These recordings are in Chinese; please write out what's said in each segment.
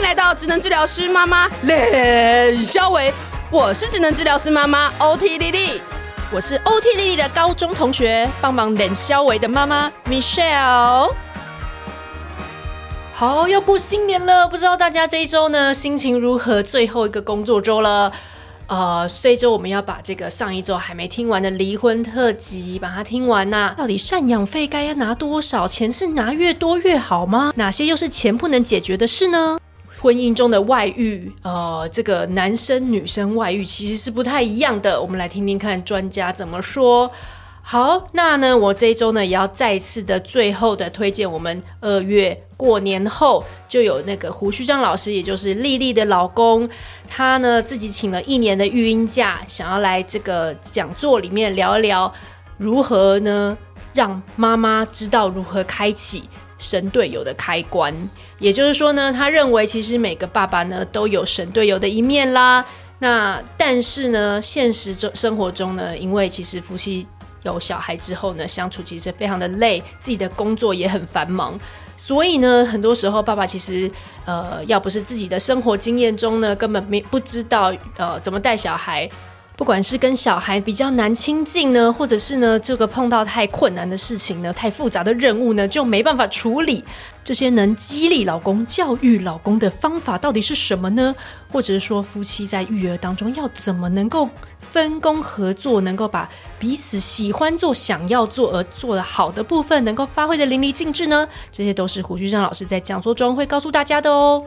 迎来到职能治疗师妈妈冷肖维，我是职能治疗师妈妈 OT 莉莉，我是 OT 莉莉的高中同学，帮忙冷肖维的妈妈 Michelle。好，要过新年了，不知道大家这一周呢心情如何？最后一个工作周了。呃，这周我们要把这个上一周还没听完的离婚特辑把它听完呐、到底赡养费该要拿多少钱？是拿越多越好吗？哪些又是钱不能解决的事呢？婚姻中的外遇，呃，这个男生女生外遇其实是不太一样的。我们来听听看专家怎么说。好，那呢，我这一周呢也要再次的最后的推荐，我们二月过年后就有那个胡须章老师，也就是丽丽的老公，他呢自己请了一年的育婴假，想要来这个讲座里面聊一聊如何呢让妈妈知道如何开启神队友的开关。也就是说呢，他认为其实每个爸爸呢都有神队友的一面啦。那但是呢，现实中生活中呢，因为其实夫妻。有小孩之后呢，相处其实非常的累，自己的工作也很繁忙，所以呢，很多时候爸爸其实，呃，要不是自己的生活经验中呢，根本没不知道，呃，怎么带小孩。不管是跟小孩比较难亲近呢，或者是呢这个碰到太困难的事情呢，太复杂的任务呢，就没办法处理。这些能激励老公、教育老公的方法到底是什么呢？或者是说夫妻在育儿当中要怎么能够分工合作，能够把彼此喜欢做、想要做而做得好的部分能够发挥得淋漓尽致呢？这些都是胡须张老师在讲座中会告诉大家的哦。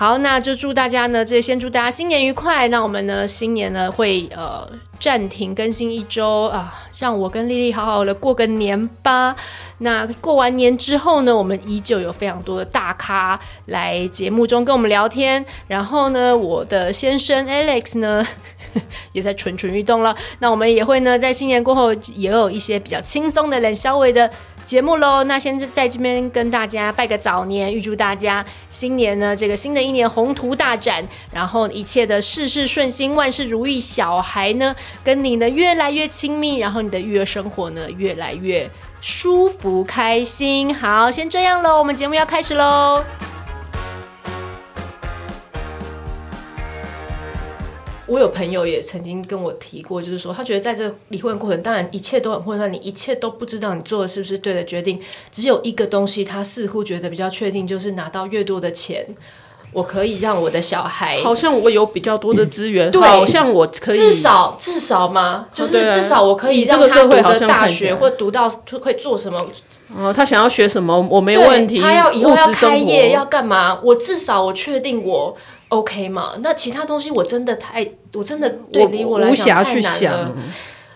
好，那就祝大家呢，这先祝大家新年愉快。那我们呢，新年呢会呃暂停更新一周啊，让我跟莉莉好好的过个年吧。那过完年之后呢，我们依旧有非常多的大咖来节目中跟我们聊天。然后呢，我的先生 Alex 呢 也在蠢蠢欲动了。那我们也会呢，在新年过后也有一些比较轻松的、冷消微的。节目喽，那先在这边跟大家拜个早年，预祝大家新年呢，这个新的一年宏图大展，然后一切的事事顺心，万事如意，小孩呢跟你呢越来越亲密，然后你的育儿生活呢越来越舒服开心。好，先这样喽，我们节目要开始喽。我有朋友也曾经跟我提过，就是说他觉得在这离婚过程，当然一切都很混乱，你一切都不知道你做的是不是对的决定。只有一个东西，他似乎觉得比较确定，就是拿到越多的钱，我可以让我的小孩，好像我有比较多的资源，嗯、对，好像我可以至少至少嘛，就是至少我可以让他读个大学或读到会做什么。哦，他想要学什么，我没有问题。他要以后要开业要干嘛？我至少我确定我。OK 嘛？那其他东西我真的太，我真的对离我来讲太难了。无暇去想。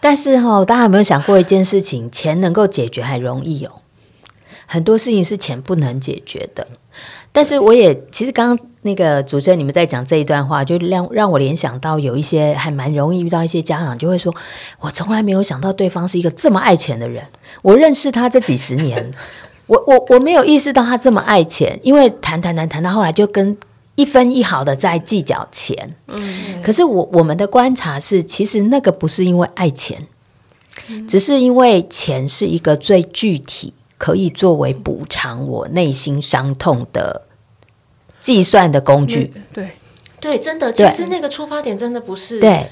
但是哈、哦，大家有没有想过一件事情？钱能够解决还容易哦，很多事情是钱不能解决的。但是我也其实刚刚那个主持人你们在讲这一段话，就让让我联想到有一些还蛮容易遇到一些家长就会说，我从来没有想到对方是一个这么爱钱的人。我认识他这几十年，我我我没有意识到他这么爱钱，因为谈谈谈谈到后来就跟。一分一毫的在计较钱，嗯，可是我我们的观察是，其实那个不是因为爱钱，嗯，只是因为钱是一个最具体可以作为补偿我内心伤痛的计算的工具。对。对，真的，其实那个出发点真的不是对，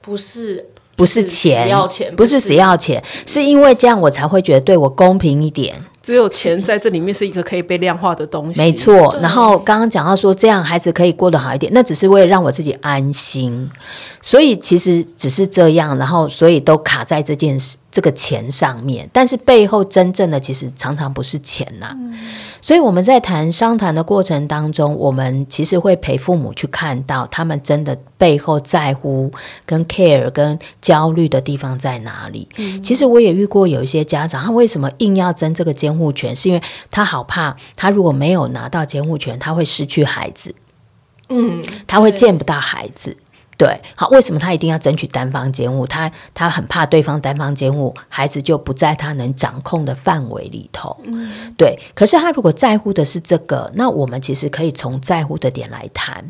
不是不是钱，要钱，不是。死要钱，是因为这样我才会觉得对我公平一点。只有钱在这里面是一个可以被量化的东西，没错。然后刚刚讲到说，这样孩子可以过得好一点，那只是为了让我自己安心。所以其实只是这样，然后所以都卡在这件事。这个钱上面，但是背后真正的其实常常不是钱呐、啊。嗯、所以我们在谈商谈的过程当中，我们其实会陪父母去看到他们真的背后在乎、跟 care、跟焦虑的地方在哪里。嗯、其实我也遇过有一些家长，他为什么硬要争这个监护权？是因为他好怕，他如果没有拿到监护权，他会失去孩子。嗯，他会见不到孩子。对，好，为什么他一定要争取单方监护？他他很怕对方单方监护，孩子就不在他能掌控的范围里头。嗯，对。可是他如果在乎的是这个，那我们其实可以从在乎的点来谈。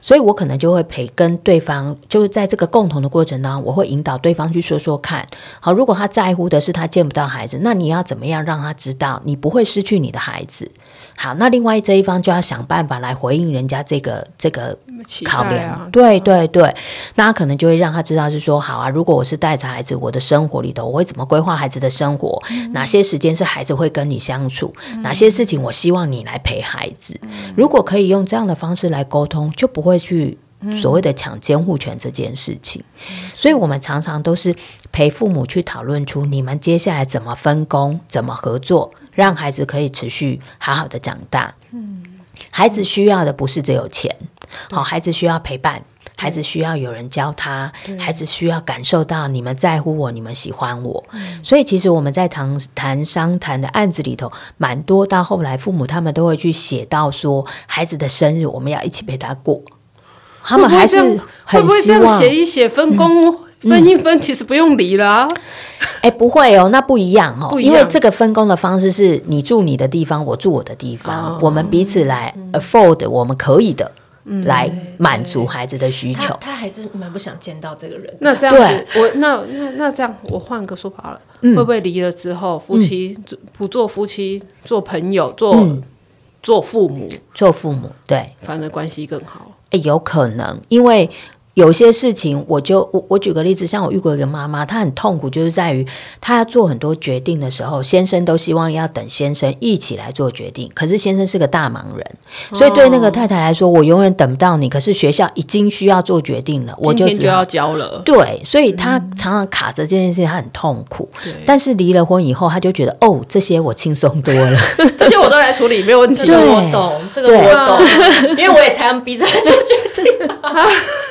所以我可能就会陪跟对方，就是在这个共同的过程当中，我会引导对方去说说看。好，如果他在乎的是他见不到孩子，那你要怎么样让他知道你不会失去你的孩子？好，那另外这一方就要想办法来回应人家这个这个考量。啊、对对对，那可能就会让他知道是说，好啊，如果我是带着孩子，我的生活里头我会怎么规划孩子的生活？嗯、哪些时间是孩子会跟你相处？嗯、哪些事情我希望你来陪孩子？嗯、如果可以用这样的方式来沟通，就不会去所谓的抢监护权这件事情。嗯、所以我们常常都是陪父母去讨论出你们接下来怎么分工、怎么合作。让孩子可以持续好好的长大。嗯，孩子需要的不是只有钱，好，孩子需要陪伴，孩子需要有人教他，孩子需要感受到你们在乎我，你们喜欢我。所以其实我们在谈谈商谈的案子里头，蛮多到后来父母他们都会去写到说，孩子的生日我们要一起陪他过。他们还是很希望写一写分工。分一分，其实不用离了啊。哎、嗯欸，不会哦，那不一样哦，因为这个分工的方式是你住你的地方，我住我的地方，哦、我们彼此来 afford 我们可以的，嗯、来满足孩子的需求。他，他还是蛮不想见到这个人。那这样子，我那那那这样，我换个说法了，嗯、会不会离了之后，夫妻不做夫妻，做朋友，做、嗯、做父母，做父母，对，反正关系更好。哎、欸，有可能，因为。有些事情，我就我我举个例子，像我遇过一个妈妈，她很痛苦，就是在于她要做很多决定的时候，先生都希望要等先生一起来做决定，可是先生是个大忙人，所以对那个太太来说，我永远等不到你。可是学校已经需要做决定了，我就今天就要交了。对，所以她常常卡着这件事情，她很痛苦。对但是离了婚以后，她就觉得哦，这些我轻松多了，这些我都来处理，没有问题。对，我懂这个，我懂，因为我也常常逼着她做决定。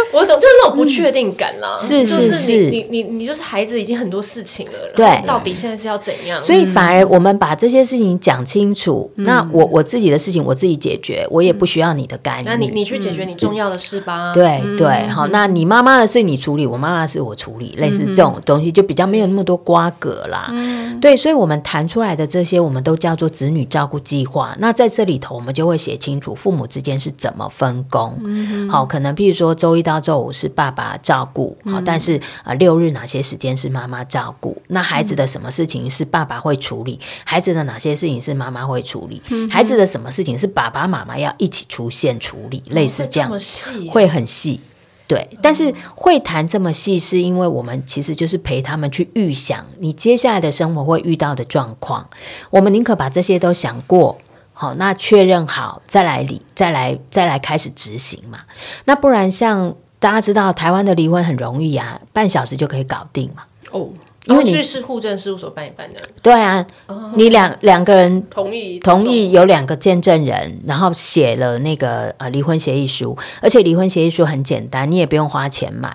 我懂，就是那种不确定感啦。是是是，你你你就是孩子已经很多事情了，对，到底现在是要怎样？所以反而我们把这些事情讲清楚，那我我自己的事情我自己解决，我也不需要你的干预。那你你去解决你重要的事吧。对对，好，那你妈妈的事你处理，我妈妈的事我处理，类似这种东西就比较没有那么多瓜葛啦。对，所以我们谈出来的这些，我们都叫做子女照顾计划。那在这里头，我们就会写清楚父母之间是怎么分工。好，可能譬如说周一到周五是爸爸照顾，好，但是啊六日哪些时间是妈妈照顾？那孩子的什么事情是爸爸会处理？孩子的哪些事情是妈妈会处理？孩子的什么事情是爸爸妈妈要一起出现处理？类似这样，会很细。对，但是会谈这么细，是因为我们其实就是陪他们去预想你接下来的生活会遇到的状况。我们宁可把这些都想过。好，那确认好再来离，再来再来开始执行嘛。那不然像大家知道，台湾的离婚很容易啊，半小时就可以搞定嘛。哦，因为你是户政事务所办一办的。对啊，哦、你两两个人同意同意有两个见证人，然后写了那个呃离婚协议书，而且离婚协议书很简单，你也不用花钱买。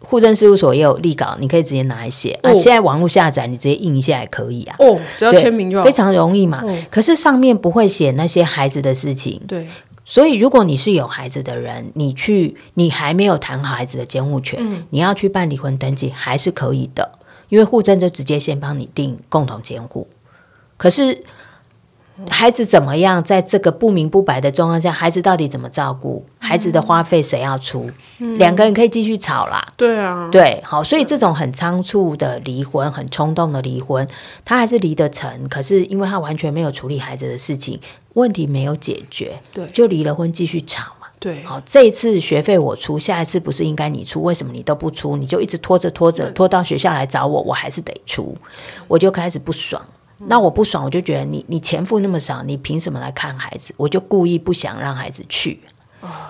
好。户政事务所也有立稿，你可以直接拿来写。哦、啊，现在网络下载，你直接印一下也可以啊。哦，只要签名就好，非常容易嘛。哦、可是上面不会写那些孩子的事情。对。所以，如果你是有孩子的人，你去，你还没有谈好孩子的监护权，嗯、你要去办离婚登记还是可以的，因为户政就直接先帮你定共同监护。可是。孩子怎么样？在这个不明不白的状况下，孩子到底怎么照顾？孩子的花费谁要出？嗯、两个人可以继续吵啦。对啊，对，好，所以这种很仓促的离婚，很冲动的离婚，他还是离得成。可是因为他完全没有处理孩子的事情，问题没有解决，对，就离了婚继续吵嘛。对，好，这一次学费我出，下一次不是应该你出？为什么你都不出？你就一直拖着拖着，拖到学校来找我，我还是得出，我就开始不爽。那我不爽，我就觉得你你钱付那么少，你凭什么来看孩子？我就故意不想让孩子去，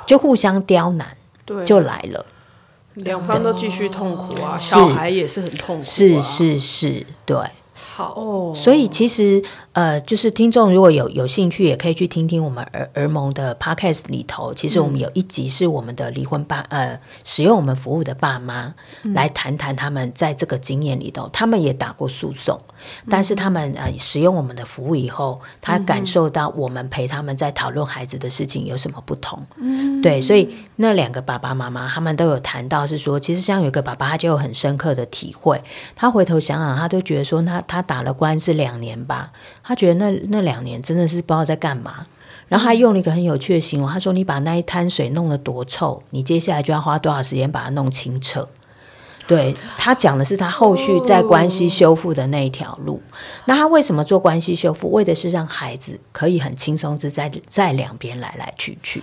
就互相刁难，对，就来了，两方都继续痛苦啊，小孩也是很痛苦，是是是，对。好哦，所以其实呃，就是听众如果有有兴趣，也可以去听听我们儿儿盟的 podcast 里头。其实我们有一集是我们的离婚爸呃，使用我们服务的爸妈来谈谈他们在这个经验里头，他们也打过诉讼，但是他们呃使用我们的服务以后，他感受到我们陪他们在讨论孩子的事情有什么不同。嗯，对，所以那两个爸爸妈妈他们都有谈到是说，其实像有一个爸爸他就有很深刻的体会，他回头想想，他都觉得说他他。打了官司两年吧，他觉得那那两年真的是不知道在干嘛。然后他用了一个很有趣的形容，他说：“你把那一滩水弄得多臭，你接下来就要花多少时间把它弄清澈。”对，他讲的是他后续在关系修复的那一条路。那他为什么做关系修复？为的是让孩子可以很轻松自在在两边来来去去。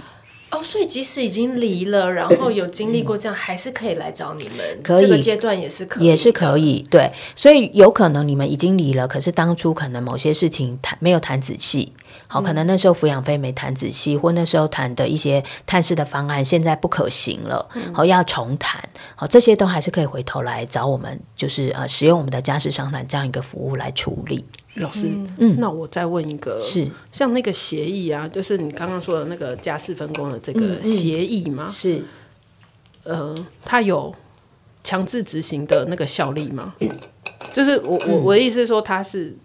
哦，所以即使已经离了，然后有经历过这样，嗯、还是可以来找你们。可以，这个阶段也是可以，也是可以。对，所以有可能你们已经离了，可是当初可能某些事情谈没有谈仔细。好，可能那时候抚养费没谈仔细，或那时候谈的一些探视的方案现在不可行了，好，要重谈。好，这些都还是可以回头来找我们，就是呃，使用我们的家事商谈这样一个服务来处理。老师，嗯，那我再问一个，是像那个协议啊，就是你刚刚说的那个家事分工的这个协议吗？是，呃，它有强制执行的那个效力吗？就是我我我的意思是说，它是。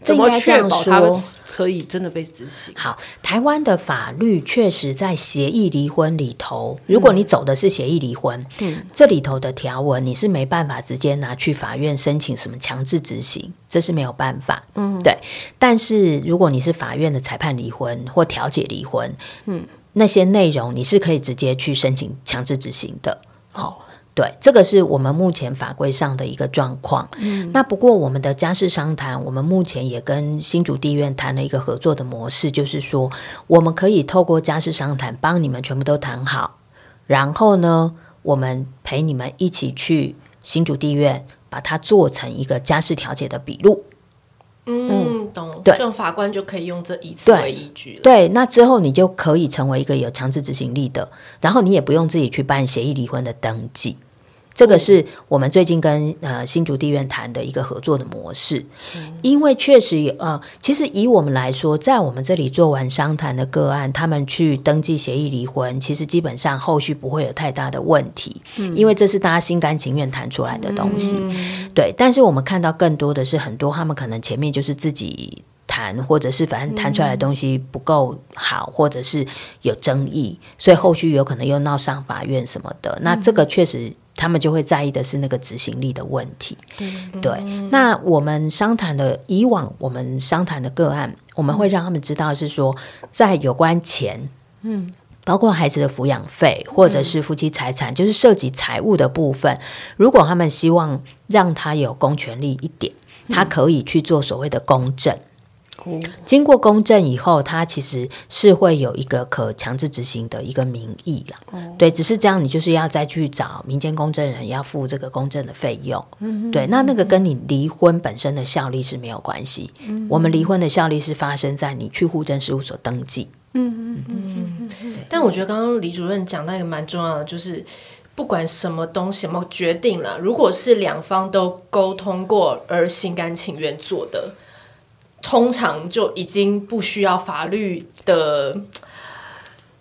怎么确保他可以真的被执行？好，台湾的法律确实在协议离婚里头，如果你走的是协议离婚，嗯，这里头的条文你是没办法直接拿去法院申请什么强制执行，这是没有办法，嗯，对。但是如果你是法院的裁判离婚或调解离婚，嗯，那些内容你是可以直接去申请强制执行的，好。对，这个是我们目前法规上的一个状况。嗯，那不过我们的家事商谈，我们目前也跟新竹地院谈了一个合作的模式，就是说我们可以透过家事商谈帮你们全部都谈好，然后呢，我们陪你们一起去新竹地院，把它做成一个家事调解的笔录。嗯，懂。对，这种法官就可以用这一次为依据了。对，对，那之后你就可以成为一个有强制执行力的，然后你也不用自己去办协议离婚的登记。这个是我们最近跟呃新竹地院谈的一个合作的模式，嗯、因为确实有呃，其实以我们来说，在我们这里做完商谈的个案，他们去登记协议离婚，其实基本上后续不会有太大的问题，嗯、因为这是大家心甘情愿谈出来的东西，嗯、对。但是我们看到更多的是很多他们可能前面就是自己谈，或者是反正谈出来的东西不够好，或者是有争议，所以后续有可能又闹上法院什么的。那这个确实。他们就会在意的是那个执行力的问题。对，对，那我们商谈的以往，我们商谈的个案，我们会让他们知道是说，在有关钱，嗯，包括孩子的抚养费或者是夫妻财产，就是涉及财务的部分，如果他们希望让他有公权力一点，他可以去做所谓的公证。经过公证以后，它其实是会有一个可强制执行的一个名义了。哦、对，只是这样，你就是要再去找民间公证人，要付这个公证的费用。嗯，对，那那个跟你离婚本身的效力是没有关系。嗯，我们离婚的效力是发生在你去户政事务所登记。嗯嗯嗯嗯。但我觉得刚刚李主任讲到一个蛮重要的，就是不管什么东西，什么决定了，如果是两方都沟通过而心甘情愿做的。通常就已经不需要法律的，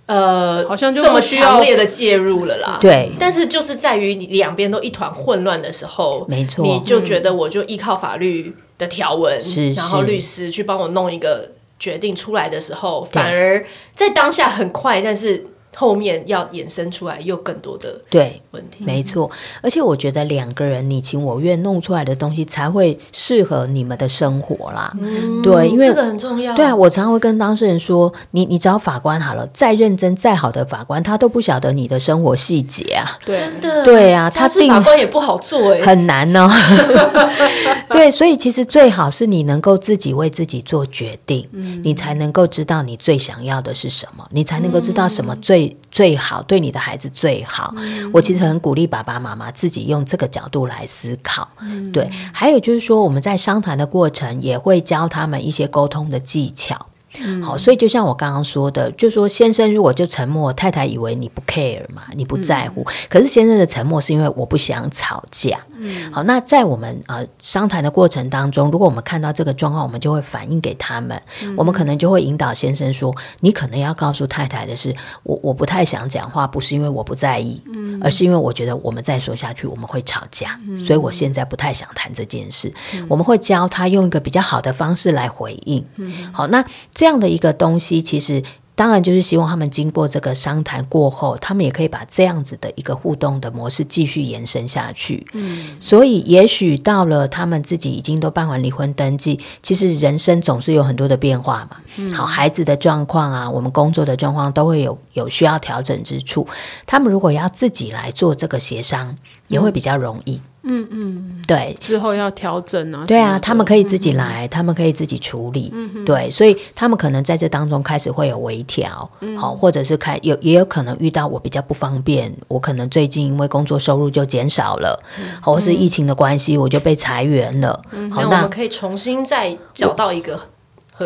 呃，好像就这么强烈的介入了啦。对，但是就是在于你两边都一团混乱的时候，没错，你就觉得我就依靠法律的条文，是、嗯，然后律师去帮我弄一个决定出来的时候，反而在当下很快，但是。后面要衍生出来又更多的对问题，没错。而且我觉得两个人你情我愿弄出来的东西才会适合你们的生活啦。嗯、对，因为这个很重要。对啊，我常常会跟当事人说，你你找法官好了，再认真再好的法官，他都不晓得你的生活细节啊。对真的，对啊，他定法官也不好做哎，很难哦。对，所以其实最好是你能够自己为自己做决定，嗯、你才能够知道你最想要的是什么，你才能够知道什么最。最好对你的孩子最好，嗯、我其实很鼓励爸爸妈妈自己用这个角度来思考。嗯、对，还有就是说，我们在商谈的过程也会教他们一些沟通的技巧。嗯、好，所以就像我刚刚说的，就说先生如果就沉默，太太以为你不 care 嘛，你不在乎。嗯、可是先生的沉默是因为我不想吵架。嗯、好，那在我们呃商谈的过程当中，如果我们看到这个状况，我们就会反映给他们。嗯、我们可能就会引导先生说：“你可能要告诉太太的是，我我不太想讲话，不是因为我不在意，嗯、而是因为我觉得我们再说下去我们会吵架，嗯、所以我现在不太想谈这件事。嗯”我们会教他用一个比较好的方式来回应。嗯、好，那这样的一个东西，其实当然就是希望他们经过这个商谈过后，他们也可以把这样子的一个互动的模式继续延伸下去。嗯，所以也许到了他们自己已经都办完离婚登记，其实人生总是有很多的变化嘛。嗯，好，孩子的状况啊，我们工作的状况都会有有需要调整之处。他们如果要自己来做这个协商，也会比较容易。嗯嗯嗯，对，之后要调整啊。对啊，他们可以自己来，嗯、他们可以自己处理。嗯、对，所以他们可能在这当中开始会有微调，好、嗯，或者是开有也有可能遇到我比较不方便，我可能最近因为工作收入就减少了，嗯、或是疫情的关系，我就被裁员了。嗯、好，那我们可以重新再找到一个。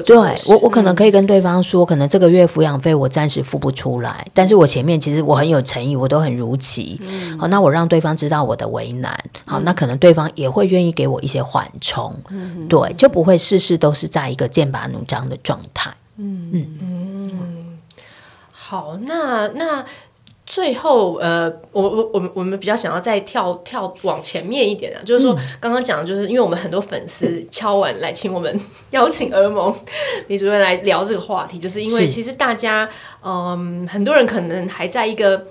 对我，我可能可以跟对方说，嗯、可能这个月抚养费我暂时付不出来，但是我前面其实我很有诚意，我都很如期。嗯、好，那我让对方知道我的为难，好，那可能对方也会愿意给我一些缓冲，嗯、对，就不会事事都是在一个剑拔弩张的状态。嗯嗯嗯，好，那那。最后，呃，我我我们我们比较想要再跳跳往前面一点啊，就是说刚刚讲的，就是因为我们很多粉丝敲碗来请我们 邀请儿盟李主任来聊这个话题，就是因为其实大家，嗯、呃，很多人可能还在一个。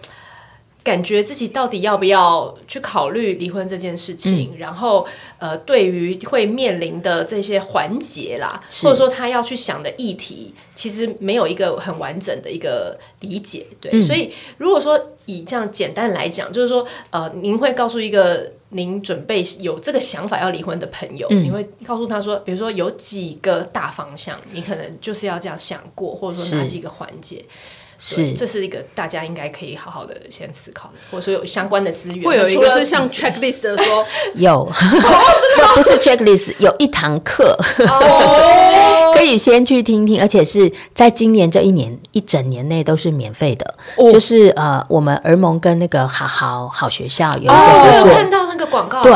感觉自己到底要不要去考虑离婚这件事情，嗯、然后呃，对于会面临的这些环节啦，或者说他要去想的议题，其实没有一个很完整的一个理解。对，嗯、所以如果说以这样简单来讲，就是说呃，您会告诉一个您准备有这个想法要离婚的朋友，嗯、你会告诉他说，比如说有几个大方向，你可能就是要这样想过，或者说哪几个环节。是，这是一个大家应该可以好好的先思考，或者说有相关的资源。会有一个是像 checklist 的说，有，不是 checklist，有一堂课，可以先去听听，而且是在今年这一年一整年内都是免费的。就是呃，我们儿盟跟那个好好好学校有一个合作，看到那个广告，对。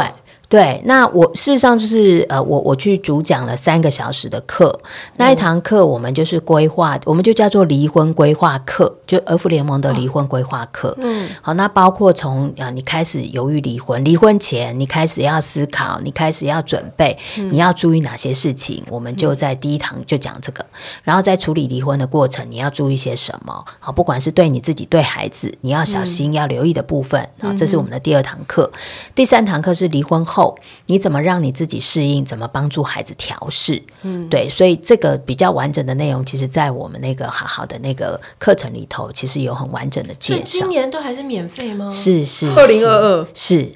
对，那我事实上就是呃，我我去主讲了三个小时的课，那一堂课我们就是规划，我们就叫做离婚规划课，就儿福联盟的离婚规划课。嗯，好，那包括从啊，你开始犹豫离婚，离婚前你开始要思考，你开始要准备，你要注意哪些事情，我们就在第一堂就讲这个，然后在处理离婚的过程，你要注意些什么？好，不管是对你自己对孩子，你要小心要留意的部分，啊，这是我们的第二堂课，第三堂课是离婚后。后，你怎么让你自己适应？怎么帮助孩子调试？嗯，对，所以这个比较完整的内容，其实，在我们那个好好的那个课程里头，其实有很完整的介绍。今年都还是免费吗？是是，二零二二是，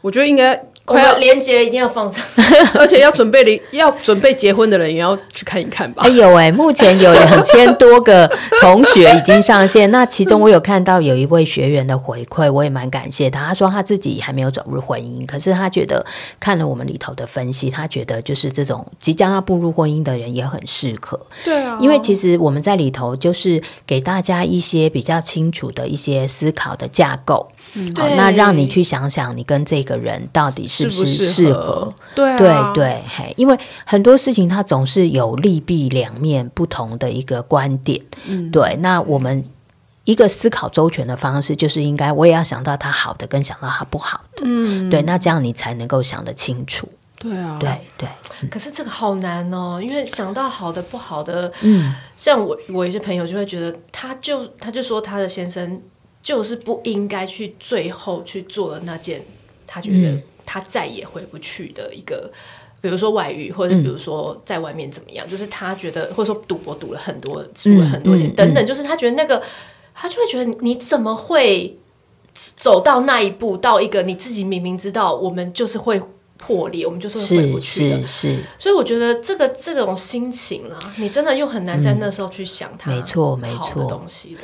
我觉得应该。快要连接一定要放上，而且要准备离要准备结婚的人也要去看一看吧。哎呦哎，目前有两千多个同学已经上线，那其中我有看到有一位学员的回馈，我也蛮感谢他。他说他自己还没有走入婚姻，可是他觉得看了我们里头的分析，他觉得就是这种即将要步入婚姻的人也很适合。对啊，因为其实我们在里头就是给大家一些比较清楚的一些思考的架构。嗯，好，那让你去想想，你跟这个人到底是不是适合？对、啊、对对，嘿，因为很多事情它总是有利弊两面不同的一个观点。嗯，对。那我们一个思考周全的方式，就是应该我也要想到他好的，跟想到他不好的。嗯，对。那这样你才能够想得清楚。对啊，对对。可是这个好难哦，因为想到好的不好的，嗯，像我我有些朋友就会觉得，他就他就说他的先生。就是不应该去最后去做的那件，他觉得他再也回不去的一个，嗯、比如说外遇，或者比如说在外面怎么样，嗯、就是他觉得，或者说赌博赌了很多，输了很多钱、嗯、等等，就是他觉得那个，他就会觉得你怎么会走到那一步，到一个你自己明明知道我们就是会破裂，我们就是会回不去的，是，所以我觉得这个这种心情啦，你真的又很难在那时候去想他，没错没错。东西的，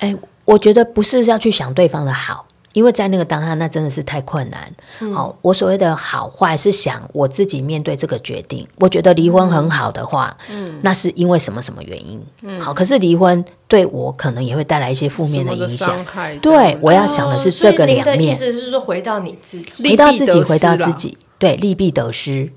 哎。我觉得不是要去想对方的好，因为在那个当下，那真的是太困难。好、嗯哦，我所谓的好坏是想我自己面对这个决定。我觉得离婚很好的话，嗯，那是因为什么什么原因？嗯，好，可是离婚对我可能也会带来一些负面的影响。对，我要想的是这个两面。哦、意思是说，回到你自己，回到自己，回到自己，对，利弊得失。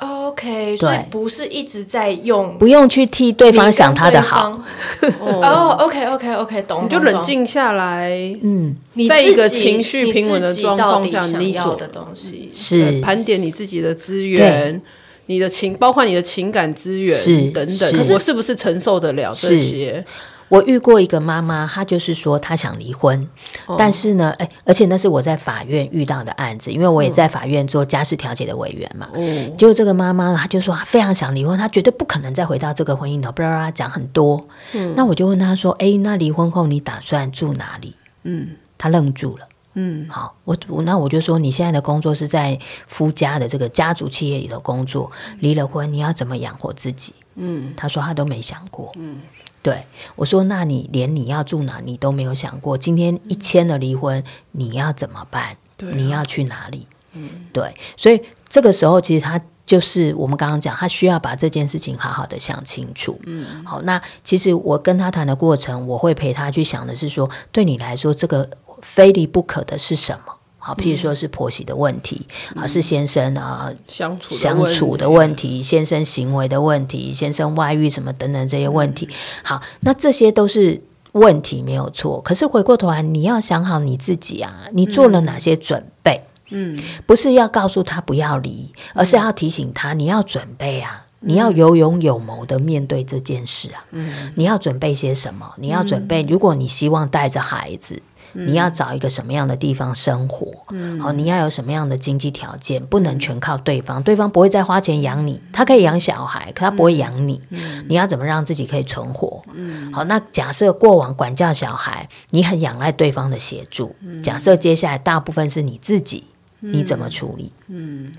OK，所以不是一直在用，不用去替对方想他的好。哦，OK，OK，OK，懂。你就冷静下来，嗯，在一个情绪平稳的状况下，你做的东西。是。盘点你自己的资源，你的情，包括你的情感资源是等等，是。我是不是承受得了这些？我遇过一个妈妈，她就是说她想离婚，哦、但是呢，哎，而且那是我在法院遇到的案子，因为我也在法院做家事调解的委员嘛。嗯、结果这个妈妈她就说她非常想离婚，她绝对不可能再回到这个婚姻头，不然她讲很多。嗯、那我就问她说：“哎，那离婚后你打算住哪里？”嗯，她愣住了。嗯，好，我我那我就说你现在的工作是在夫家的这个家族企业里头工作，离了婚你要怎么养活自己？嗯，她说她都没想过。嗯。对，我说，那你连你要住哪你都没有想过？今天一签了离婚，你要怎么办？对啊，你要去哪里？嗯，对，所以这个时候其实他就是我们刚刚讲，他需要把这件事情好好的想清楚。嗯，好，那其实我跟他谈的过程，我会陪他去想的是说，对你来说，这个非离不可的是什么？好，譬如说是婆媳的问题，啊、嗯，是先生啊相处相处的问题，先生行为的问题，先生外遇什么等等这些问题。好，那这些都是问题，没有错。可是回过头来，你要想好你自己啊，你做了哪些准备？嗯，不是要告诉他不要离，而是要提醒他你要准备啊，你要有勇有谋的面对这件事啊。嗯，你要准备些什么？你要准备，如果你希望带着孩子。你要找一个什么样的地方生活？嗯，好，你要有什么样的经济条件？不能全靠对方，对方不会再花钱养你，他可以养小孩，可他不会养你。嗯，你要怎么让自己可以存活？嗯，好，那假设过往管教小孩，你很仰赖对方的协助。假设接下来大部分是你自己。你怎么处理？嗯，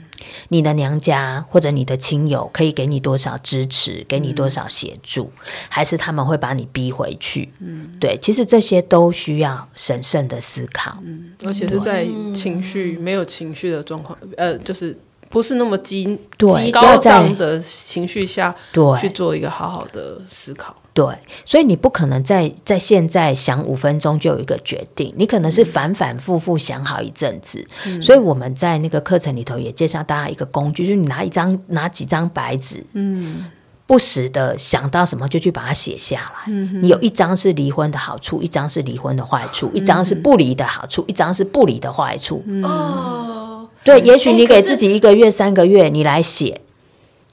你的娘家或者你的亲友可以给你多少支持，给你多少协助，嗯、还是他们会把你逼回去？嗯，对，其实这些都需要审慎的思考。嗯，而且是在情绪、嗯、没有情绪的状况，呃，就是。不是那么激激高涨的情绪下，对，去做一个好好的思考。对，所以你不可能在在现在想五分钟就有一个决定，你可能是反反复复想好一阵子。嗯、所以我们在那个课程里头也介绍大家一个工具，就是你拿一张拿几张白纸，嗯，不时的想到什么就去把它写下来。嗯、你有一张是离婚的好处，一张是离婚的坏处，嗯、一张是不离的好处，一张是不离的坏处。嗯、哦。对，也许你给自己一个月、三个月，你来写。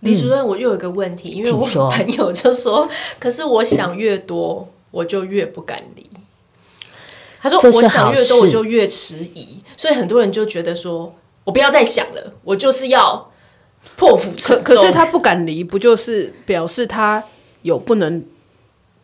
李主任，我又有一个问题，因为我朋友就说，可是我想越多，我就越不敢离。他说，我想越多，我就越迟疑，所以很多人就觉得说，我不要再想了，我就是要破釜沉舟。可是他不敢离，不就是表示他有不能？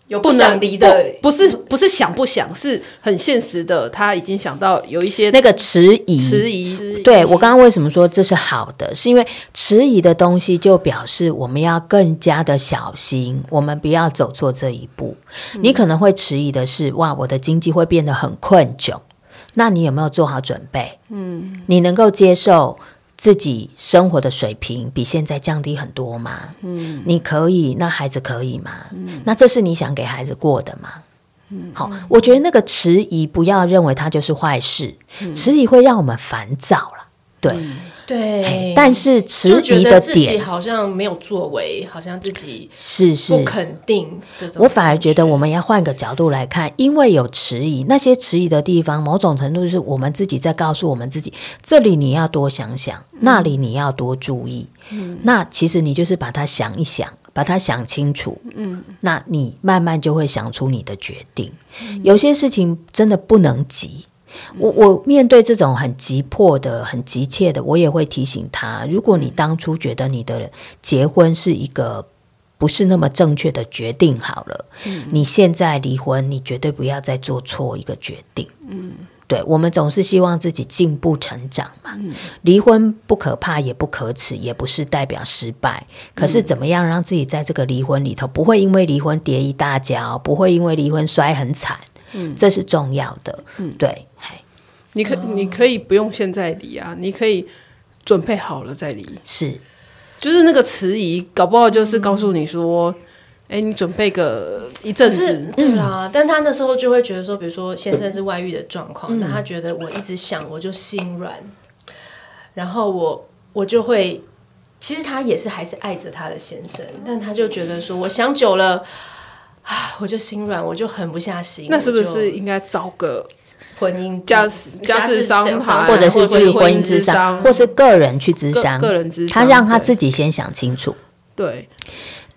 有不能离的，不是不是想不想，是很现实的。他已经想到有一些那个迟疑，迟疑。对，我刚刚为什么说这是好的？是因为迟疑的东西就表示我们要更加的小心，我们不要走错这一步。嗯、你可能会迟疑的是，哇，我的经济会变得很困窘。那你有没有做好准备？嗯，你能够接受？自己生活的水平比现在降低很多吗？嗯，你可以，那孩子可以吗？嗯，那这是你想给孩子过的吗？嗯，好，我觉得那个迟疑不要认为它就是坏事，嗯，迟疑会让我们烦躁了，对。嗯对，但是迟疑的点好像没有作为，好像自己是是不肯定。我反而觉得我们要换个角度来看，因为有迟疑，那些迟疑的地方，某种程度是我们自己在告诉我们自己：这里你要多想想，那里你要多注意。嗯，那其实你就是把它想一想，把它想清楚。嗯，那你慢慢就会想出你的决定。有些事情真的不能急。我我面对这种很急迫的、很急切的，我也会提醒他：如果你当初觉得你的结婚是一个不是那么正确的决定，好了，嗯，你现在离婚，你绝对不要再做错一个决定。嗯，对，我们总是希望自己进步成长嘛。嗯，离婚不可怕，也不可耻，也不是代表失败。可是怎么样让自己在这个离婚里头，不会因为离婚跌一大跤，不会因为离婚摔很惨？嗯，这是重要的。嗯，对，嘿，你可你可以不用现在离啊，你可以准备好了再离。是，就是那个迟疑，搞不好就是告诉你说，哎，你准备个一阵子，对啦。但他那时候就会觉得说，比如说先生是外遇的状况，那他觉得我一直想，我就心软，然后我我就会，其实他也是还是爱着他的先生，但他就觉得说，我想久了。啊，我就心软，我就狠不下心。那是不是应该找个婚姻家家事商谈，或者是去婚姻之商，或是个人去咨商，个人咨商，他让他自己先想清楚。对，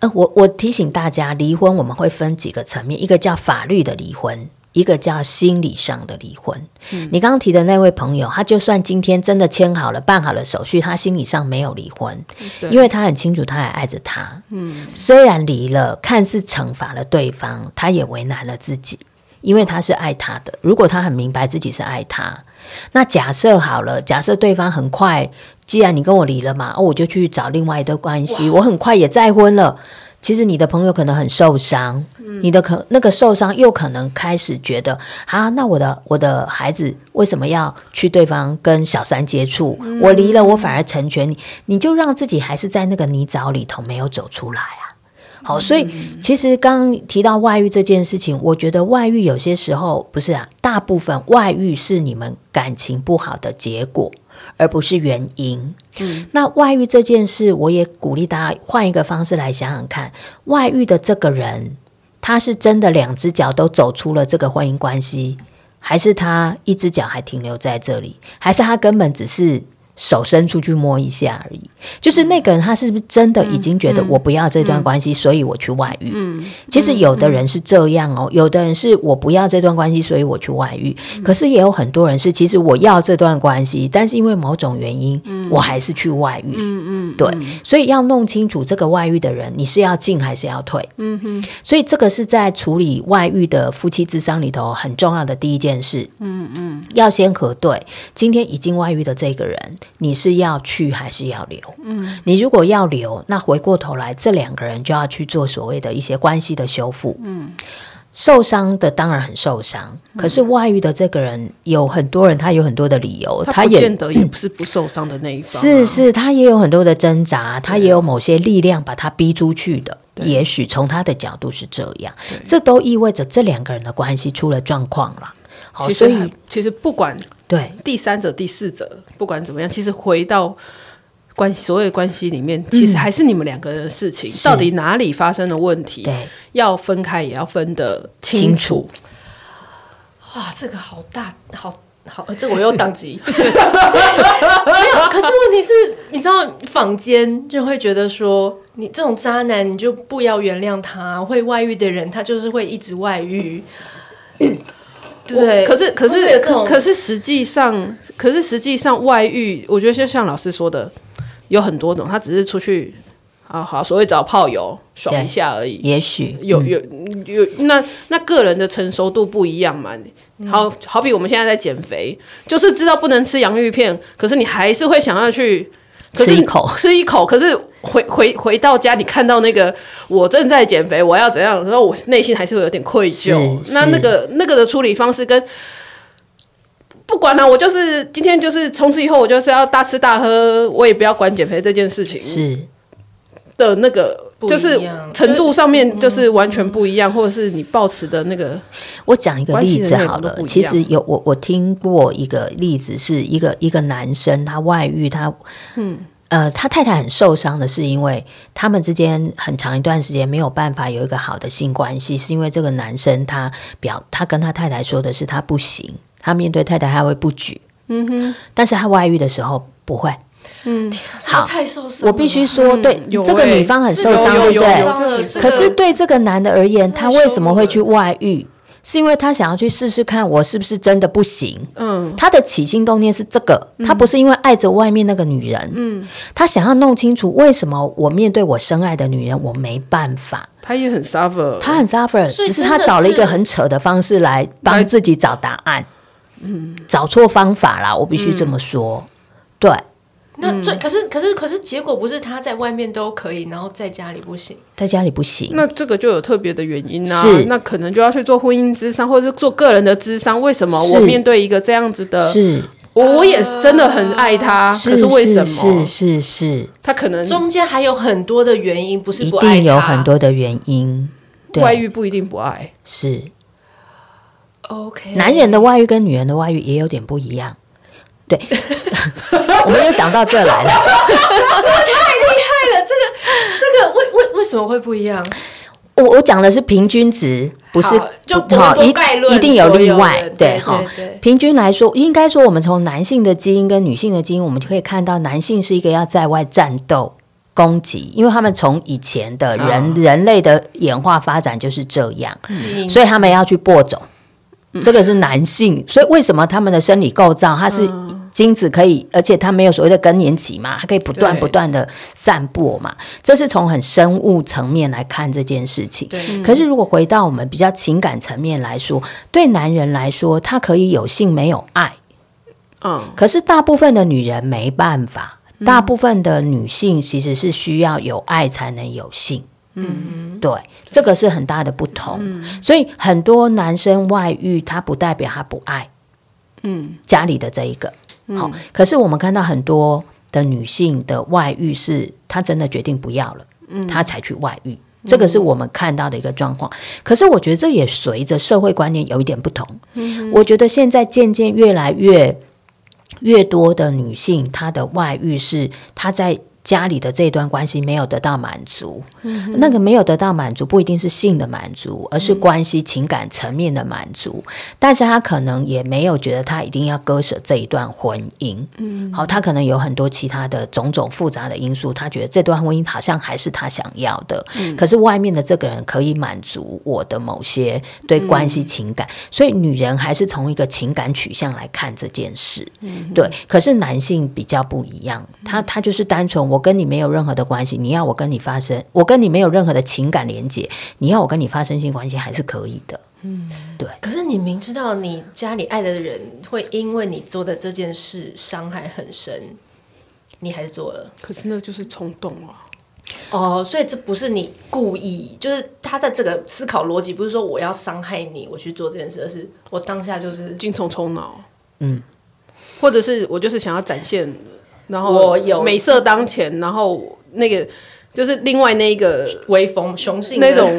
呃，我我提醒大家，离婚我们会分几个层面，一个叫法律的离婚。一个叫心理上的离婚。嗯，你刚刚提的那位朋友，他就算今天真的签好了、办好了手续，他心理上没有离婚，因为他很清楚他还爱着他。嗯，虽然离了，看似惩罚了对方，他也为难了自己，因为他是爱他的。如果他很明白自己是爱他，那假设好了，假设对方很快，既然你跟我离了嘛，哦，我就去找另外一段关系，我很快也再婚了。其实你的朋友可能很受伤，嗯、你的可那个受伤又可能开始觉得啊，那我的我的孩子为什么要去对方跟小三接触？嗯、我离了，我反而成全你，你就让自己还是在那个泥沼里头没有走出来啊。好，所以其实刚刚提到外遇这件事情，我觉得外遇有些时候不是啊，大部分外遇是你们感情不好的结果。而不是原因。嗯，那外遇这件事，我也鼓励大家换一个方式来想想看：外遇的这个人，他是真的两只脚都走出了这个婚姻关系，还是他一只脚还停留在这里，还是他根本只是？手伸出去摸一下而已，就是那个人，他是不是真的已经觉得我不要这段关系，所以我去外遇？嗯，其实有的人是这样哦，有的人是我不要这段关系，所以我去外遇。嗯、可是也有很多人是，其实我要这段关系，但是因为某种原因，嗯、我还是去外遇。嗯嗯，对，所以要弄清楚这个外遇的人，你是要进还是要退？嗯哼，所以这个是在处理外遇的夫妻智商里头很重要的第一件事。嗯嗯，要先核对今天已经外遇的这个人。你是要去还是要留？嗯，你如果要留，那回过头来，这两个人就要去做所谓的一些关系的修复。嗯，受伤的当然很受伤，嗯、可是外遇的这个人有很多人，他有很多的理由，他也见得也不是不受伤的那一方、啊。是是，他也有很多的挣扎，他也有某些力量把他逼出去的。也许从他的角度是这样，这都意味着这两个人的关系出了状况了。好，所以其实不管。对，第三者、第四者，不管怎么样，其实回到关系，所有关系里面，其实还是你们两个人的事情。嗯、到底哪里发生了问题？对，要分开也要分得清楚。清楚哇，这个好大，好好，这个、我又宕机。没有，可是问题是，你知道，坊间就会觉得说，你这种渣男，你就不要原谅他。会外遇的人，他就是会一直外遇。对，可是可是可可是实际上，可是实际上外遇，我觉得就像老师说的，有很多种，他只是出去啊，好所谓找炮友爽一下而已。也许有有有，那那个人的成熟度不一样嘛。好好比我们现在在减肥，就是知道不能吃洋芋片，可是你还是会想要去吃一口，吃一口，可是。回回回到家，你看到那个我正在减肥，我要怎样？然后我内心还是会有点愧疚。那那个那个的处理方式跟不管了、啊，我就是今天就是从此以后，我就是要大吃大喝，我也不要管减肥这件事情。是的，那个就是程度上面就是完全不一样，或者是你抱持的那个。我讲一个例子好了，其实有我我听过一个例子，是一个一个男生他外遇，他嗯。呃，他太太很受伤的是，因为他们之间很长一段时间没有办法有一个好的性关系，是因为这个男生他表他跟他太太说的是他不行，他面对太太他会不举，嗯哼，但是他外遇的时候不会，嗯，好，太受伤，我必须说，对、嗯欸、这个女方很受伤，对不对？可是对这个男的而言，他为什么会去外遇？是因为他想要去试试看我是不是真的不行。嗯，他的起心动念是这个，他不是因为爱着外面那个女人。嗯，他想要弄清楚为什么我面对我深爱的女人我没办法。他也很 suffer，他很 suffer，只是他找了一个很扯的方式来帮自己找答案。嗯，找错方法啦，我必须这么说。对。那最可是可是可是结果不是他在外面都可以，然后在家里不行，在家里不行。那这个就有特别的原因啊，是那可能就要去做婚姻之商，或者是做个人的智商。为什么我面对一个这样子的，是我我也是真的很爱他，可是为什么？是是是，他可能中间还有很多的原因，不是不爱，一定有很多的原因。外遇不一定不爱，是 OK。男人的外遇跟女人的外遇也有点不一样。对，我们又讲到这来了，这个太厉害了，这个这个为为为什么会不一样？我我讲的是平均值，不不是就好一一定有例外，对哈。平均来说，应该说我们从男性的基因跟女性的基因，我们就可以看到，男性是一个要在外战斗。攻击，因为他们从以前的人、哦、人类的演化发展就是这样，嗯、所以他们要去播种，嗯、这个是男性。所以为什么他们的生理构造，它是精子可以，嗯、而且它没有所谓的更年期嘛，它可以不断不断的散播嘛？这是从很生物层面来看这件事情。对。可是如果回到我们比较情感层面来说，对男人来说，他可以有性没有爱，嗯，可是大部分的女人没办法。大部分的女性其实是需要有爱才能有性，嗯，对，这个是很大的不同。嗯，所以很多男生外遇，他不代表他不爱，嗯，家里的这一个，好，可是我们看到很多的女性的外遇，是她真的决定不要了，嗯，她才去外遇，这个是我们看到的一个状况。可是我觉得这也随着社会观念有一点不同，嗯，我觉得现在渐渐越来越。越多的女性，她的外遇是她在。家里的这一段关系没有得到满足，嗯、那个没有得到满足不一定是性的满足，而是关系情感层面的满足。嗯、但是他可能也没有觉得他一定要割舍这一段婚姻。嗯，好，他可能有很多其他的种种复杂的因素，他觉得这段婚姻好像还是他想要的。嗯、可是外面的这个人可以满足我的某些对关系情感，嗯、所以女人还是从一个情感取向来看这件事。嗯，对。可是男性比较不一样，他他就是单纯我。我跟你没有任何的关系，你要我跟你发生，我跟你没有任何的情感连接，你要我跟你发生性关系还是可以的。嗯，对。可是你明知道你家里爱的人会因为你做的这件事伤害很深，你还是做了。可是那就是冲动啊。哦，所以这不是你故意，就是他在这个思考逻辑不是说我要伤害你，我去做这件事，而是我当下就是精虫冲脑。嗯，或者是我就是想要展现。然后我有美色当前，然后那个就是另外那一个威风雄性那种，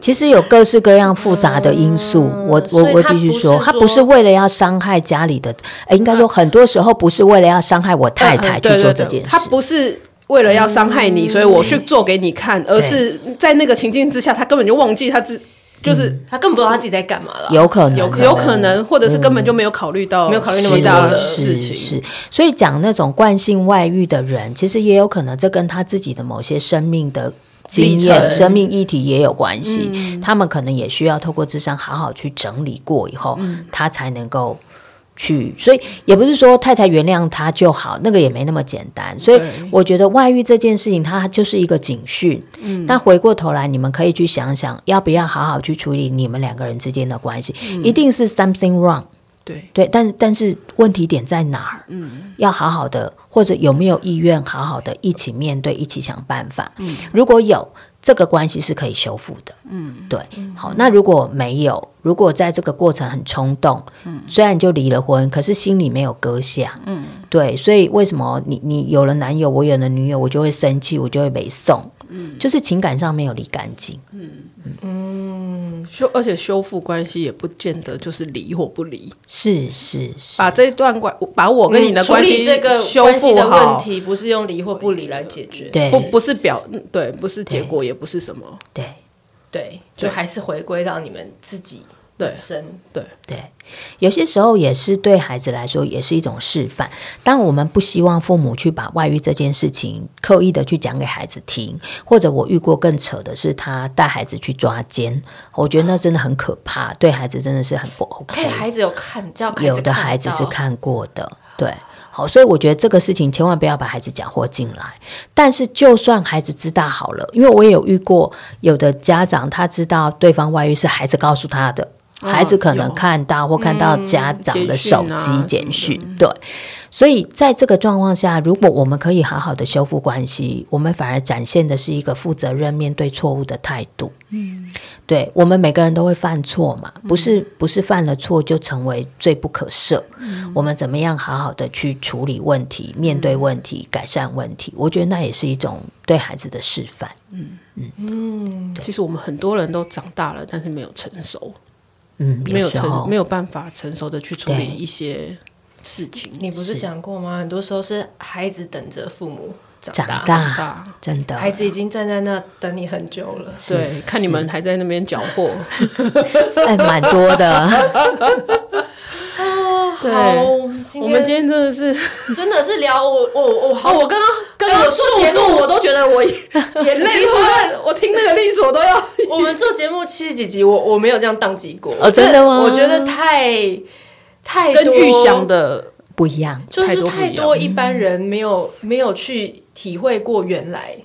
其实有各式各样复杂的因素。嗯、我我我必须说，他不是为了要伤害家里的，哎，应该说很多时候不是为了要伤害我太太去做这件事。他不是为了要伤害你，所以我去做给你看，而是在那个情境之下，他根本就忘记他自。就是他根本不知道他自己在干嘛了，有可能，有有可能，或者是根本就没有考虑到，没有考虑那么大的事情。是，所以讲那种惯性外遇的人，其实也有可能这跟他自己的某些生命的经验、生命议题也有关系。他们可能也需要透过智商好好去整理过以后，他才能够。去，所以也不是说太太原谅他就好，那个也没那么简单。所以我觉得外遇这件事情，它就是一个警讯。嗯，但回过头来，你们可以去想想，要不要好好去处理你们两个人之间的关系？嗯，一定是 something wrong。对对，但但是问题点在哪儿？嗯，要好好的，或者有没有意愿好好的一起面对，一起想办法。嗯，如果有。这个关系是可以修复的，嗯，对，好，那如果没有，如果在这个过程很冲动，嗯，虽然就离了婚，可是心里没有割下，嗯，对，所以为什么你你有了男友，我有了女友，我就会生气，我就会没送，嗯，就是情感上没有理干净，嗯嗯，修，而且修复关系也不见得就是离或不离，是是是，把这一段关，把我跟你的关系这个修复的问题，不是用离或不离来解决，对，不不是表，对，不是结果，也不是什么，对。对，就还是回归到你们自己。对，身。对。对，有些时候也是对孩子来说也是一种示范。当我们不希望父母去把外遇这件事情刻意的去讲给孩子听，或者我遇过更扯的是他带孩子去抓奸，我觉得那真的很可怕，对孩子真的是很不 OK。孩子有看，叫有的孩子是看过的，对，好，所以我觉得这个事情千万不要把孩子搅和进来。但是就算孩子知道好了，因为我也有遇过有的家长他知道对方外遇是孩子告诉他的。孩子可能看到或看到家长的手机简讯，对，所以在这个状况下，如果我们可以好好的修复关系，我们反而展现的是一个负责任面对错误的态度。嗯，对，我们每个人都会犯错嘛，不是不是犯了错就成为罪不可赦。我们怎么样好好的去处理问题、面对问题、改善问题？我觉得那也是一种对孩子的示范。嗯嗯嗯，其实我们很多人都长大了，但是没有成熟。嗯，没有成没有办法成熟的去处理一些事情。你不是讲过吗？很多时候是孩子等着父母长长大。长，大真的，孩子已经站在那等你很久了。对，看你们还在那边搅和，哎，蛮多的。对好，我们今天真的是，真的是聊我我我好哦，我刚刚刚跟我刚说节目速度，我都觉得我眼泪历史课，我听那个历史我都要。我们做节目七十几集，我我没有这样宕机过。哦真的吗我觉得太太多跟预想的不一样，就是太多一般人没有没有去体会过，原来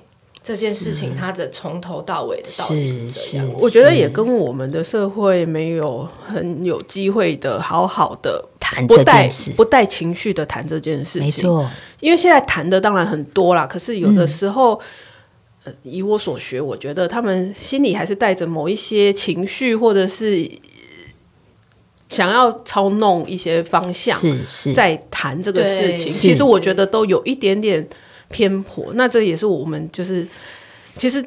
这件事情它的从头到尾的道理是这样。我觉得也跟我们的社会没有很有机会的好好的谈这不带件事，不带情绪的谈这件事情。没错，因为现在谈的当然很多啦，可是有的时候，呃，以我所学，我觉得他们心里还是带着某一些情绪，或者是呃想要操弄一些方向，是是，在谈这个事情。其实我觉得都有一点点偏颇。那这也是我们就是，其实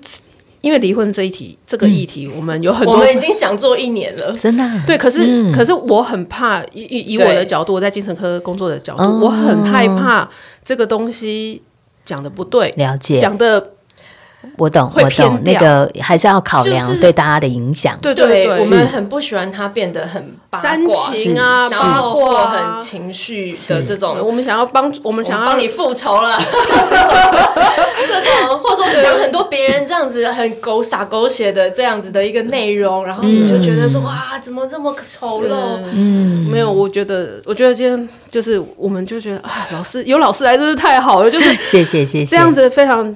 因为离婚这一题，这个议题，我们有很多。我们已经想做一年了。真的啊、对，可是、嗯可是我很怕，以以以我的角度，我在精神科工作的角度，哦我很害怕这个东西讲的不对，了解，讲的我懂，我懂，那个还是要考量就是对大家的影响。对对对，我们很不喜欢他变得很八煽卦情啊然后八卦啊很情绪的这种。我们想要帮，我们想要我帮你复仇了，这种或者说讲很多别人这样子很狗傻狗血的这样子的一个内容，然后你就觉得说、哇，怎么这么丑陋？嗯，没有，我觉得，我觉得今天就是，我们就觉得啊，老师有老师来真是太好了，就是 谢谢谢谢，这样子非常，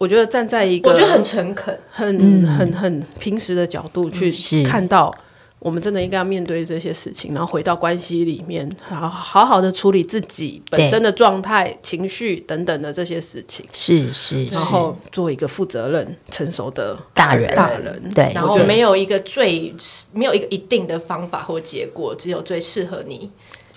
我觉得站在一个我觉得很诚恳，很很很平时的角度去看到，我们真的应该要面对这些事情，然后回到关系里面，好好好的处理自己本身的状态、情绪等等的这些事情，是是，然后做一个负责任、成熟的大人。大人，对然后没有一个最没有一个一定的方法或结果，只有最适合你。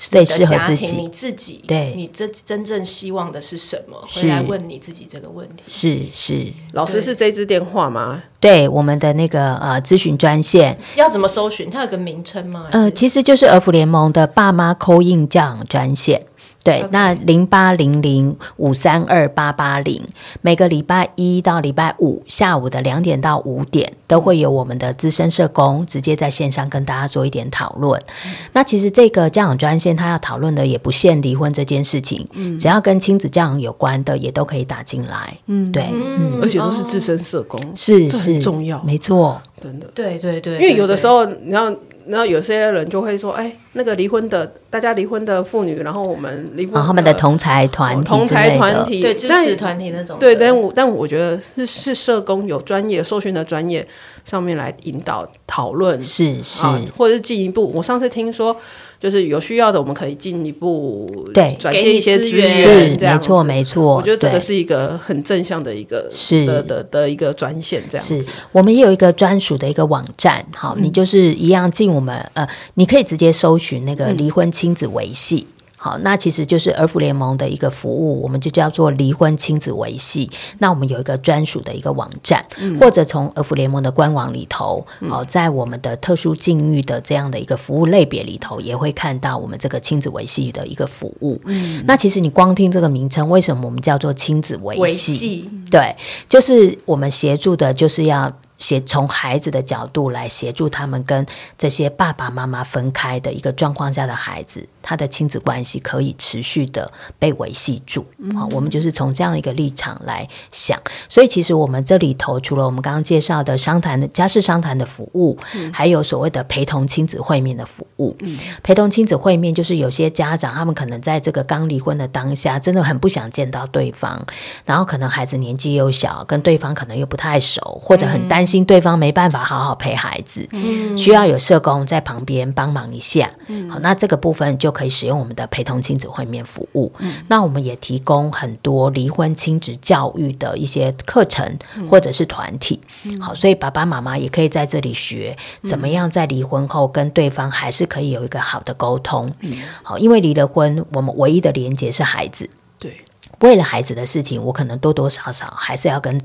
最适合自己你己，自己，对你这真正希望的是什么？回来问你自己这个问题。是是，老师是这支电话吗？对我们的那个呃咨询专线，要怎么搜寻？它有个名称吗？呃，其实就是儿福联盟的爸妈 call in 教养专线。对，Okay. 那零八零零五三二八八零，每个礼拜一到礼拜五下午的两点到五点，都会有我们的资深社工直接在线上跟大家做一点讨论。嗯、那其实这个教养专线，他要讨论的也不限离婚这件事情，嗯，只要跟亲子教养有关的，也都可以打进来。嗯，对，嗯，而且都是资深社工，是是重要，没错，真的，对对对，因为有的时候你要。然后有些人就会说：“哎，那个离婚的，大家离婚的妇女，然后我们离婚，哦，他们的同财团体，同财团体，对支持团体那种。对，但我但我觉得是是社工有专业受训的专业上面来引导讨论，是是、啊，或者是进一步。我上次听说，就是有需要的，我们可以进一步对。转接一些资源，是这样没错没错。我觉得这个是一个很正向的一个是。的的的一个专线，这样是。我们也有一个专属的一个网站，好，嗯、你就是一样进我们呃。你可以直接搜寻那个离婚亲子维系，嗯、好，那其实就是儿福联盟的一个服务，我们就叫做离婚亲子维系。那我们有一个专属的一个网站，嗯、或者从儿福联盟的官网里头，好，在我们的特殊境遇的这样的一个服务类别里头，也会看到我们这个亲子维系的一个服务。嗯，那其实你光听这个名称，为什么我们叫做亲子维系？维系，对，就是我们协助的，就是要。协从孩子的角度来协助他们跟这些爸爸妈妈分开的一个状况下的孩子，他的亲子关系可以持续的被维系住。好，我们就是从这样一个立场来想。所以其实我们这里头除了我们刚刚介绍的商谈的家事商谈的服务，还有所谓的陪同亲子会面的服务。陪同亲子会面就是有些家长他们可能在这个刚离婚的当下，真的很不想见到对方，然后可能孩子年纪又小，跟对方可能又不太熟，或者很担心。对方没办法好好陪孩子，嗯、需要有社工在旁边帮忙一下。嗯、好，那这个部分就可以使用我们的陪同亲子会面服务。嗯、那我们也提供很多离婚亲子教育的一些课程或者是团体。嗯、好，所以爸爸妈妈也可以在这里学怎么样在离婚后跟对方还是可以有一个好的沟通。嗯、好，因为离了婚，我们唯一的连接是孩子。对，为了孩子的事情，我可能多多少少还是要跟。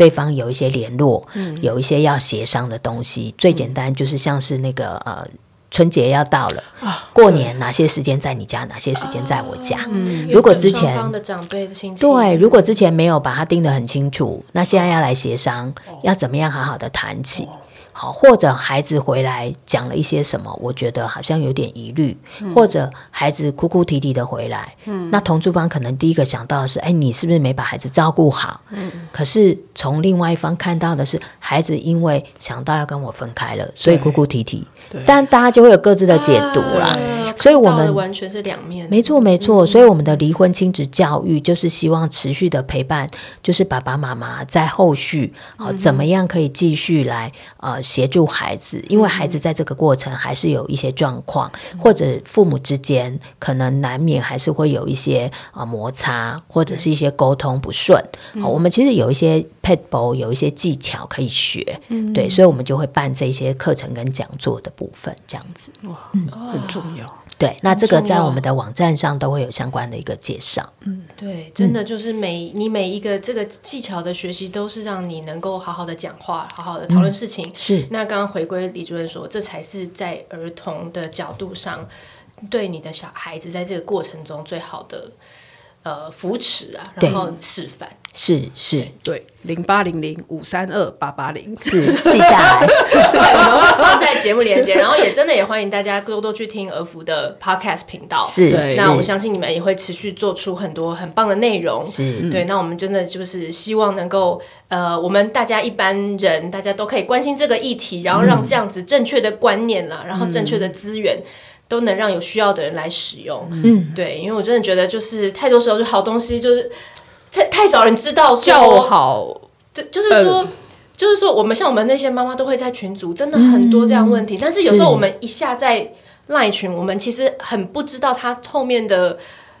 对方有一些联络，嗯、有一些要协商的东西。最简单就是像是那个呃，春节要到了，啊过年哪些时间在你家，哪些时间在我家。嗯，如果之前双方的长辈亲戚，对，如果之前没有把它定得很清楚，那现在要来协商，要怎么样好好的谈起。好，或者孩子回来讲了一些什么，我觉得好像有点疑虑，嗯、或者孩子哭哭啼啼的回来，嗯，那同住方可能第一个想到的是，哎，你是不是没把孩子照顾好？嗯，可是从另外一方看到的是，孩子因为想到要跟我分开了，所以哭哭啼啼。但大家就会有各自的解读啦，啊、所以我们完全是两面。没错，没错。所以我们的离婚亲子教育就是希望持续的陪伴，就是爸爸妈妈在后续啊、呃，怎么样可以继续来呃协助孩子，因为孩子在这个过程还是有一些状况，或者父母之间可能难免还是会有一些啊、呃、摩擦，或者是一些沟通不顺。好、呃，我们其实有一些 pet ball，有一些技巧可以学，对，所以我们就会办这些课程跟讲座的。部分这样子哇，嗯，很重要。对，那这个在我们的网站上都会有相关的一个介绍。嗯，对，真的就是每你每一个这个技巧的学习，都是让你能够好好的讲话，好好的讨论事情。嗯、是。那刚刚回归李主任说，这才是在儿童的角度上，对你的小孩子在这个过程中最好的呃扶持啊，然后示范。是是，对，零八零零五三二八八零。是记下来，对，我们会放在节目连接，然后也真的也欢迎大家多多去听儿福的 Podcast 频道。是，那我相信你们也会持续做出很多很棒的内容。是，对，那我们真的就是希望能够，呃，我们大家一般人大家都可以关心这个议题，然后让这样子正确的观念啦，嗯、然后正确的资源都能让有需要的人来使用。嗯，对，因为我真的觉得就是太多时候就好东西就是。太太少人知道叫好，就就是说，呃、就是说，我们像我们那些妈妈都会在群组，真的很多这样问题。嗯、但是有时候我们一下在赖群，我们其实很不知道它后面的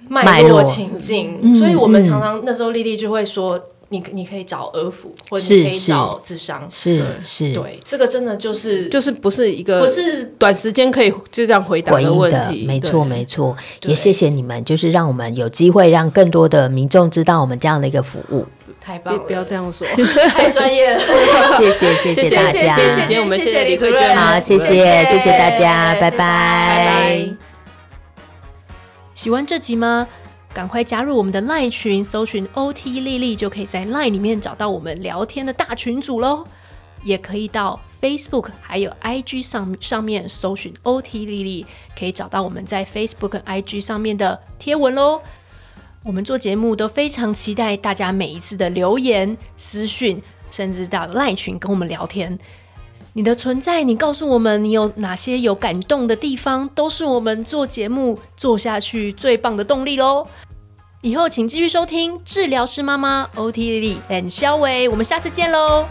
脉络情境，所以我们常常那时候丽丽就会说。你你可以找儿福，或者你可以找智商，是是，对，这个真的就是就是不是一个不是短时间可以就这样回答的问题，没错没错。也谢谢你们，就是让我们有机会让更多的民众知道我们这样的一个服务，太棒了！不要这样说，太专业了，谢谢谢谢大家，谢谢今天我们谢谢李主任，好，谢谢谢谢大家，拜拜拜拜。喜欢这集吗？赶快加入我们的 LINE 群，搜寻 OT 丽丽就可以在 LINE 里面找到我们聊天的大群组喽。也可以到 Facebook 还有 IG 上上面搜寻 OT 丽丽，可以找到我们在 Facebook、IG 上面的贴文喽。我们做节目都非常期待大家每一次的留言、私讯，甚至到 LINE 群跟我们聊天。你的存在，你告诉我们你有哪些有感动的地方，都是我们做节目做下去最棒的动力喽！以后请继续收听治疗师妈妈 OT 丽丽 and 萧玮，我们下次见喽！